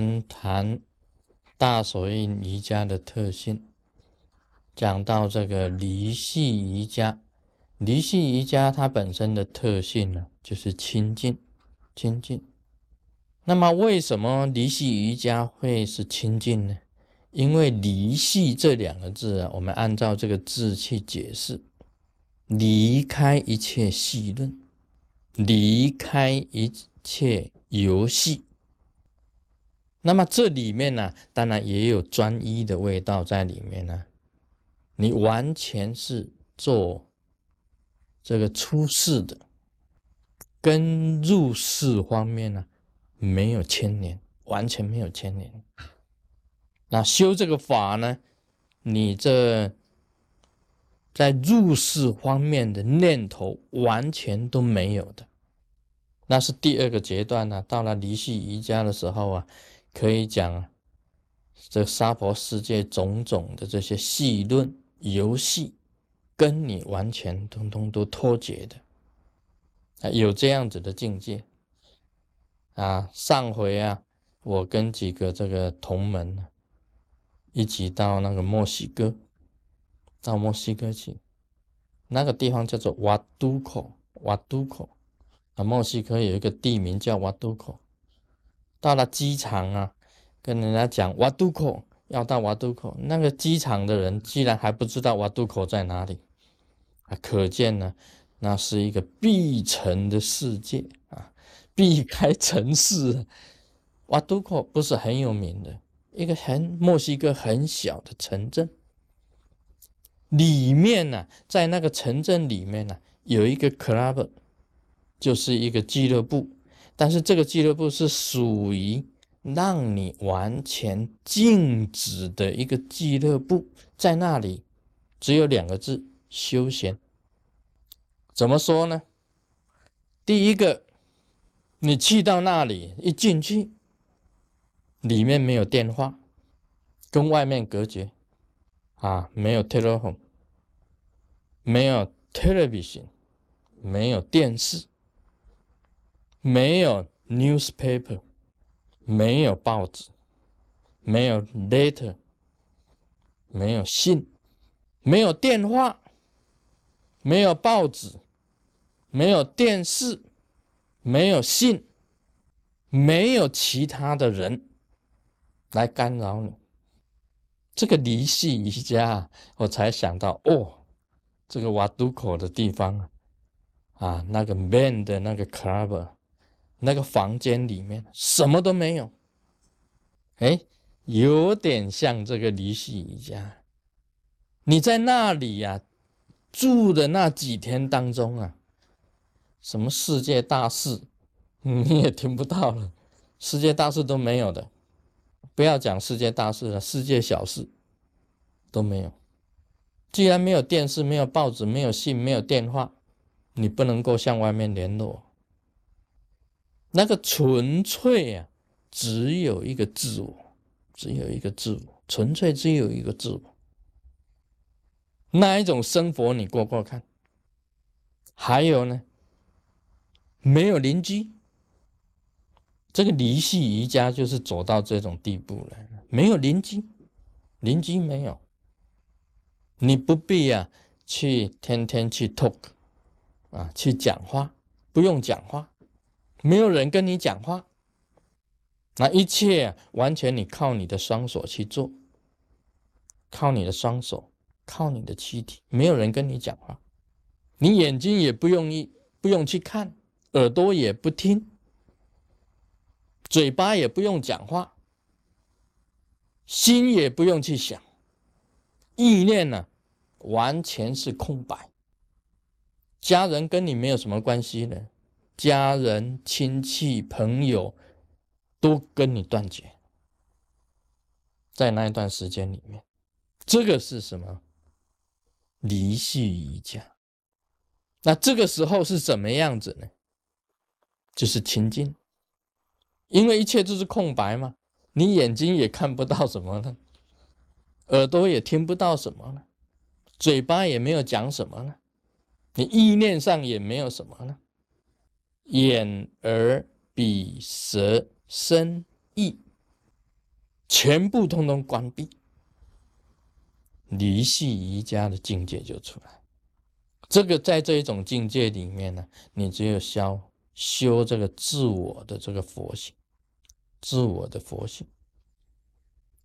们谈大手印瑜伽的特性，讲到这个离系瑜伽。离系瑜伽它本身的特性呢，就是清净，清净。那么为什么离系瑜伽会是清净呢？因为离系这两个字啊，我们按照这个字去解释，离开一切戏论，离开一切游戏。那么这里面呢，当然也有专一的味道在里面呢。你完全是做这个出世的，跟入世方面呢没有牵连，完全没有牵连。那修这个法呢？你这在入世方面的念头完全都没有的，那是第二个阶段呢。到了离系瑜伽的时候啊，可以讲这娑婆世界种种的这些戏论游戏，跟你完全通通都脱节的啊，有这样子的境界啊。上回啊，我跟几个这个同门呢。一起到那个墨西哥，到墨西哥去，那个地方叫做瓦都口，瓦都口啊，墨西哥有一个地名叫瓦都口。到了机场啊，跟人家讲瓦都口，要到瓦都口，那个机场的人居然还不知道瓦都口在哪里。啊，可见呢，那是一个闭城的世界啊，避开城市，瓦都口不是很有名的。一个很墨西哥很小的城镇，里面呢，在那个城镇里面呢，有一个 club，就是一个俱乐部，但是这个俱乐部是属于让你完全静止的一个俱乐部，在那里只有两个字：休闲。怎么说呢？第一个，你去到那里一进去。里面没有电话，跟外面隔绝，啊，没有 telephone，没有 television，没有电视，没有 newspaper，没有报纸，没有 letter，没有信，没有电话，没有报纸，没有电视，没有信，没有其他的人。来干扰你，这个离系瑜伽，我才想到哦，这个瓦都口的地方啊，那个 man 的那个 club，那个房间里面什么都没有，哎，有点像这个离系瑜伽。你在那里呀住的那几天当中啊，什么世界大事你也听不到了，世界大事都没有的。不要讲世界大事了，世界小事都没有。既然没有电视、没有报纸、没有信、没有电话，你不能够向外面联络。那个纯粹啊，只有一个自我，只有一个自我，纯粹只有一个自我。那一种生活你过过看？还有呢，没有邻居。这个离系瑜伽就是走到这种地步了，没有邻居，邻居没有，你不必呀去天天去 talk 啊，去讲话，不用讲话，没有人跟你讲话，那一切完全你靠你的双手去做，靠你的双手，靠你的躯体，没有人跟你讲话，你眼睛也不用一不用去看，耳朵也不听。嘴巴也不用讲话，心也不用去想，意念呢，完全是空白。家人跟你没有什么关系呢，家人、亲戚、朋友都跟你断绝，在那一段时间里面，这个是什么？离系瑜伽。那这个时候是怎么样子呢？就是清净。因为一切都是空白嘛，你眼睛也看不到什么呢，耳朵也听不到什么呢，嘴巴也没有讲什么呢，你意念上也没有什么呢，眼耳鼻舌身意全部通通关闭，离系瑜伽的境界就出来。这个在这一种境界里面呢，你只有修修这个自我的这个佛性，自我的佛性。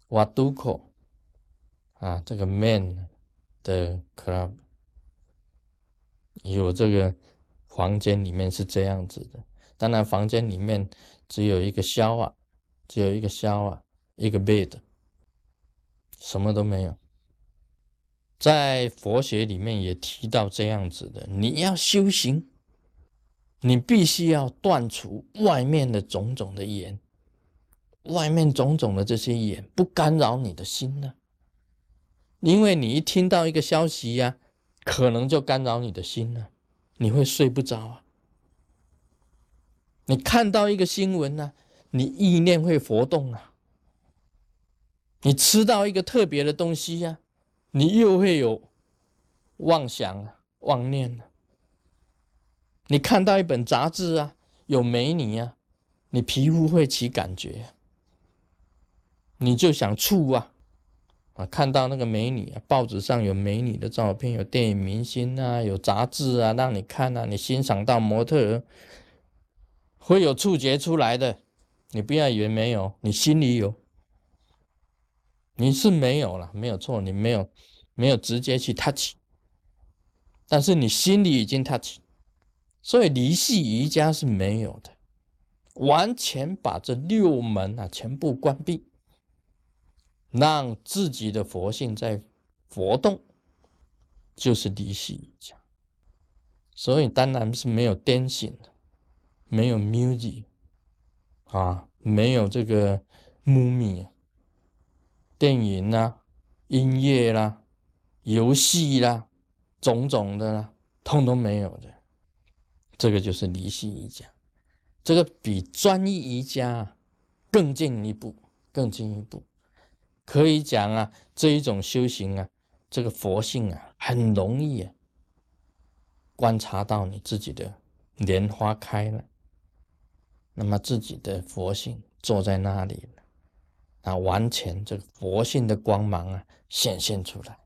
瓦都口啊，这个 man 的 club 有这个房间里面是这样子的。当然，房间里面只有一个消啊，只有一个消啊，一个 bed，什么都没有。在佛学里面也提到这样子的，你要修行，你必须要断除外面的种种的眼，外面种种的这些眼不干扰你的心呢，因为你一听到一个消息呀，可能就干扰你的心了，你会睡不着啊。你看到一个新闻呢，你意念会活动啊。你吃到一个特别的东西呀。你又会有妄想啊、妄念啊。你看到一本杂志啊，有美女啊，你皮肤会起感觉，你就想处啊啊！看到那个美女啊，报纸上有美女的照片，有电影明星啊，有杂志啊，让你看啊，你欣赏到模特，会有触觉出来的。你不要以为没有，你心里有。你是没有了，没有错，你没有没有直接去 touch，但是你心里已经 touch，所以离系瑜伽是没有的，完全把这六门啊全部关闭，让自己的佛性在活动，就是离系瑜伽。所以当然是没有颠醒的，没有 music 啊，没有这个 movie。电影啦、音乐啦、游戏啦，种种的啦，通通没有的。这个就是离系瑜伽，这个比专一瑜伽更进一步，更进一步。可以讲啊，这一种修行啊，这个佛性啊，很容易啊，观察到你自己的莲花开了，那么自己的佛性坐在那里。啊，完全这个佛性的光芒啊，显现出来。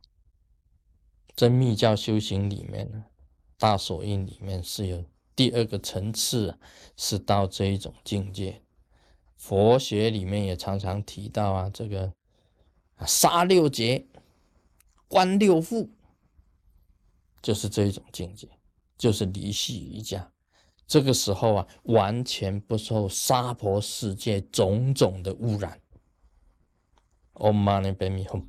在密教修行里面呢，大手印里面是有第二个层次，是到这一种境界。佛学里面也常常提到啊，这个杀六劫，观六腹，就是这一种境界，就是离系瑜伽。这个时候啊，完全不受娑婆世界种种的污染。Om Mani Padme Hum